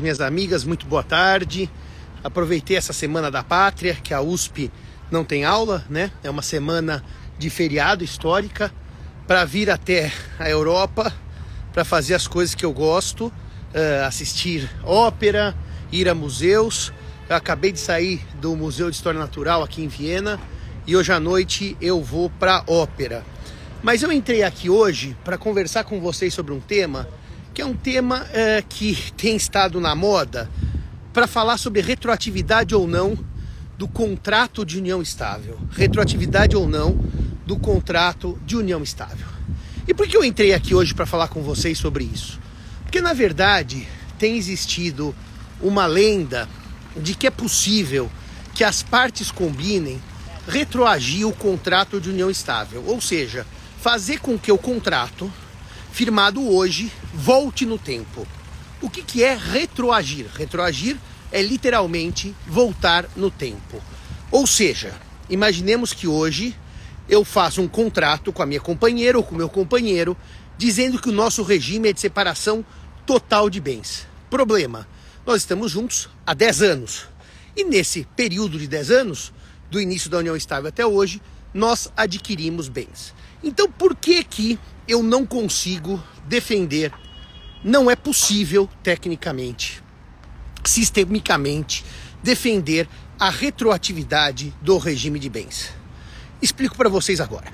Minhas amigas, muito boa tarde. Aproveitei essa semana da pátria, que a USP não tem aula, né? É uma semana de feriado histórica para vir até a Europa para fazer as coisas que eu gosto, uh, assistir ópera, ir a museus. Eu acabei de sair do Museu de História Natural aqui em Viena e hoje à noite eu vou para ópera. Mas eu entrei aqui hoje para conversar com vocês sobre um tema que é um tema é, que tem estado na moda para falar sobre retroatividade ou não do contrato de união estável. Retroatividade ou não do contrato de união estável. E por que eu entrei aqui hoje para falar com vocês sobre isso? Porque na verdade tem existido uma lenda de que é possível que as partes combinem retroagir o contrato de união estável, ou seja, fazer com que o contrato firmado hoje volte no tempo. O que, que é retroagir? Retroagir é literalmente voltar no tempo. Ou seja, imaginemos que hoje eu faço um contrato com a minha companheira ou com o meu companheiro dizendo que o nosso regime é de separação total de bens. Problema: nós estamos juntos há 10 anos. E nesse período de 10 anos, do início da união estável até hoje, nós adquirimos bens. Então, por que que eu não consigo defender? Não é possível tecnicamente, sistemicamente defender a retroatividade do regime de bens. Explico para vocês agora.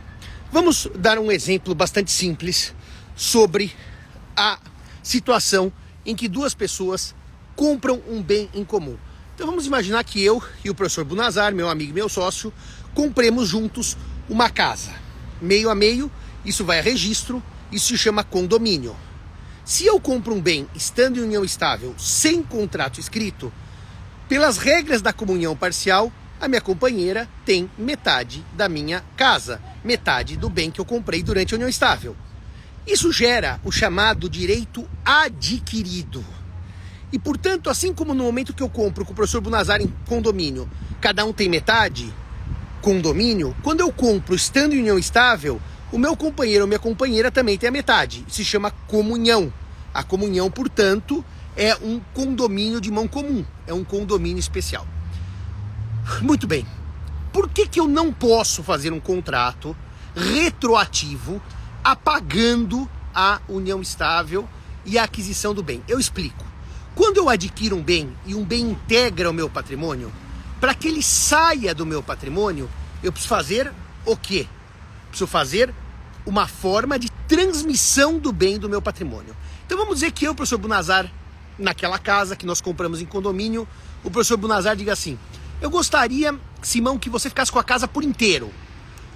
Vamos dar um exemplo bastante simples sobre a situação em que duas pessoas compram um bem em comum. Então vamos imaginar que eu e o professor Bunazar, meu amigo e meu sócio, compremos juntos uma casa meio a meio, isso vai a registro, isso se chama condomínio. Se eu compro um bem estando em união estável sem contrato escrito, pelas regras da comunhão parcial, a minha companheira tem metade da minha casa, metade do bem que eu comprei durante a união estável. Isso gera o chamado direito adquirido. E portanto, assim como no momento que eu compro com o professor Bunazar em condomínio, cada um tem metade, condomínio, quando eu compro estando em união estável, o meu companheiro ou minha companheira também tem a metade. Se chama comunhão. A comunhão, portanto, é um condomínio de mão comum, é um condomínio especial. Muito bem. Por que, que eu não posso fazer um contrato retroativo apagando a união estável e a aquisição do bem? Eu explico. Quando eu adquiro um bem e um bem integra o meu patrimônio, para que ele saia do meu patrimônio, eu preciso fazer o quê? Preciso fazer uma forma de transmissão do bem do meu patrimônio. Então vamos dizer que eu, professor Bunazar, naquela casa que nós compramos em condomínio, o professor Bunazar diga assim: Eu gostaria, Simão, que você ficasse com a casa por inteiro.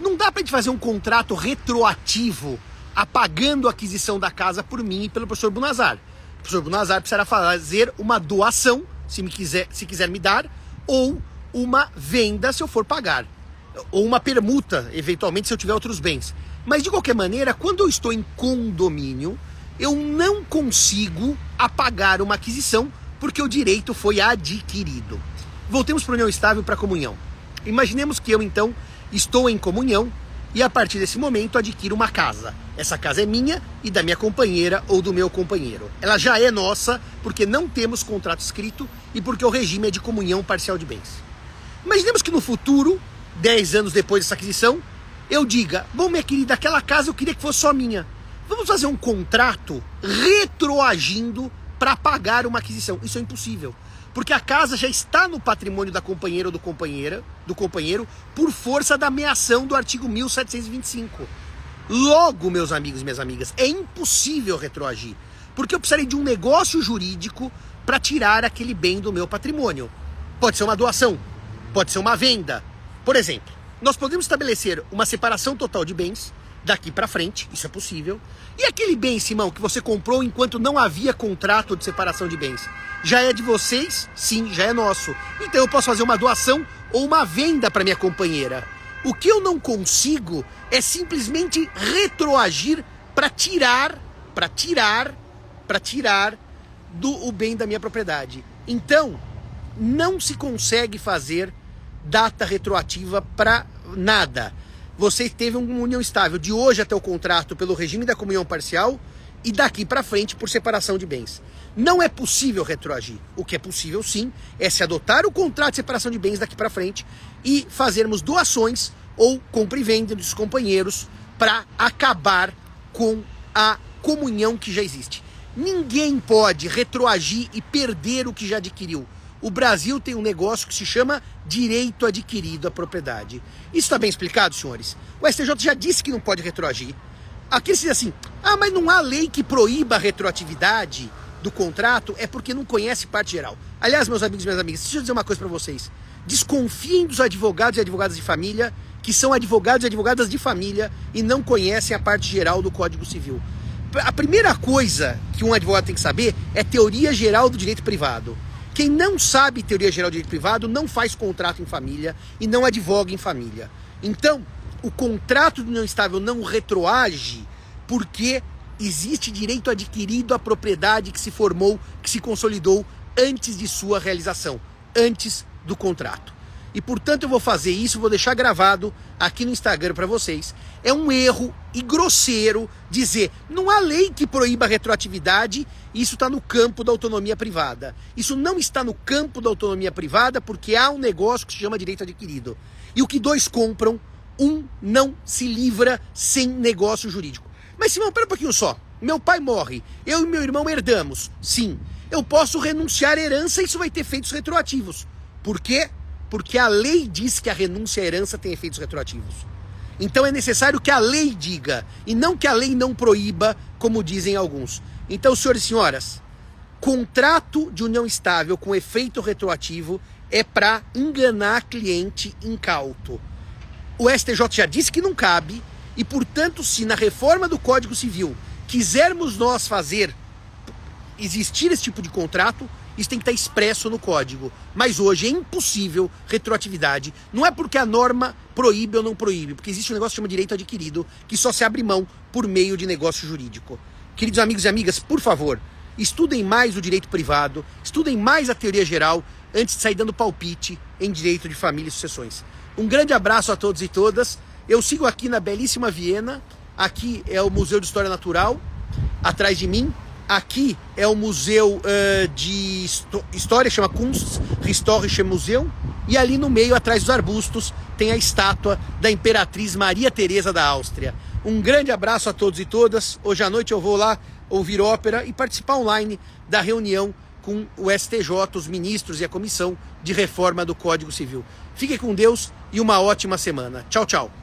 Não dá para gente fazer um contrato retroativo apagando a aquisição da casa por mim e pelo professor Bunazar. O professor Bunazar precisará fazer uma doação, se, me quiser, se quiser me dar, ou uma venda se eu for pagar, ou uma permuta, eventualmente, se eu tiver outros bens. Mas de qualquer maneira, quando eu estou em condomínio, eu não consigo apagar uma aquisição porque o direito foi adquirido. Voltemos para a união estável para a comunhão. Imaginemos que eu então estou em comunhão e a partir desse momento adquiro uma casa. Essa casa é minha e da minha companheira ou do meu companheiro. Ela já é nossa porque não temos contrato escrito e porque o regime é de comunhão parcial de bens. Imaginemos que no futuro, 10 anos depois dessa aquisição, eu diga: Bom, minha querida, aquela casa eu queria que fosse só minha. Vamos fazer um contrato retroagindo para pagar uma aquisição. Isso é impossível. Porque a casa já está no patrimônio da companheira ou do, companheira, do companheiro por força da ameação do artigo 1725. Logo, meus amigos e minhas amigas, é impossível retroagir. Porque eu precisaria de um negócio jurídico para tirar aquele bem do meu patrimônio. Pode ser uma doação, pode ser uma venda. Por exemplo, nós podemos estabelecer uma separação total de bens daqui para frente, isso é possível. E aquele bem, Simão, que você comprou enquanto não havia contrato de separação de bens, já é de vocês? Sim, já é nosso. Então eu posso fazer uma doação ou uma venda para minha companheira. O que eu não consigo é simplesmente retroagir para tirar, para tirar, para tirar do o bem da minha propriedade. Então, não se consegue fazer data retroativa para nada. Você teve uma união estável de hoje até o contrato pelo regime da comunhão parcial e daqui para frente por separação de bens. Não é possível retroagir. O que é possível, sim, é se adotar o contrato de separação de bens daqui para frente e fazermos doações ou compra e venda dos companheiros para acabar com a comunhão que já existe. Ninguém pode retroagir e perder o que já adquiriu. O Brasil tem um negócio que se chama direito adquirido à propriedade. Isso está bem explicado, senhores? O STJ já disse que não pode retroagir. Aqui se diz assim: ah, mas não há lei que proíba a retroatividade do contrato, é porque não conhece parte geral. Aliás, meus amigos e minhas amigas, deixa eu dizer uma coisa para vocês. Desconfiem dos advogados e advogadas de família que são advogados e advogadas de família e não conhecem a parte geral do Código Civil. A primeira coisa que um advogado tem que saber é teoria geral do direito privado. Quem não sabe teoria geral do direito privado não faz contrato em família e não advoga em família. Então, o contrato de união estável não retroage porque existe direito adquirido à propriedade que se formou, que se consolidou antes de sua realização, antes do contrato. E portanto eu vou fazer isso, vou deixar gravado aqui no Instagram para vocês. É um erro e grosseiro dizer, não há lei que proíba a retroatividade, isso está no campo da autonomia privada. Isso não está no campo da autonomia privada porque há um negócio que se chama direito adquirido. E o que dois compram, um não se livra sem negócio jurídico. Mas Simão, pera um pouquinho só. Meu pai morre, eu e meu irmão herdamos. Sim, eu posso renunciar à herança e isso vai ter efeitos retroativos. Por quê? Porque a lei diz que a renúncia à herança tem efeitos retroativos. Então é necessário que a lei diga, e não que a lei não proíba, como dizem alguns. Então, senhores e senhoras, contrato de união estável com efeito retroativo é para enganar cliente incauto. O STJ já disse que não cabe, e portanto, se na reforma do Código Civil quisermos nós fazer existir esse tipo de contrato, isso tem que estar expresso no código. Mas hoje é impossível retroatividade. Não é porque a norma proíbe ou não proíbe, porque existe um negócio que chama direito adquirido, que só se abre mão por meio de negócio jurídico. Queridos amigos e amigas, por favor, estudem mais o direito privado, estudem mais a teoria geral antes de sair dando palpite em direito de família e sucessões. Um grande abraço a todos e todas. Eu sigo aqui na belíssima Viena. Aqui é o Museu de História Natural, atrás de mim. Aqui é o museu uh, de história, chama Kunsthistorische Museum. E ali no meio, atrás dos arbustos, tem a estátua da Imperatriz Maria Teresa da Áustria. Um grande abraço a todos e todas. Hoje à noite eu vou lá ouvir ópera e participar online da reunião com o STJ, os ministros e a comissão de reforma do Código Civil. Fiquem com Deus e uma ótima semana. Tchau, tchau.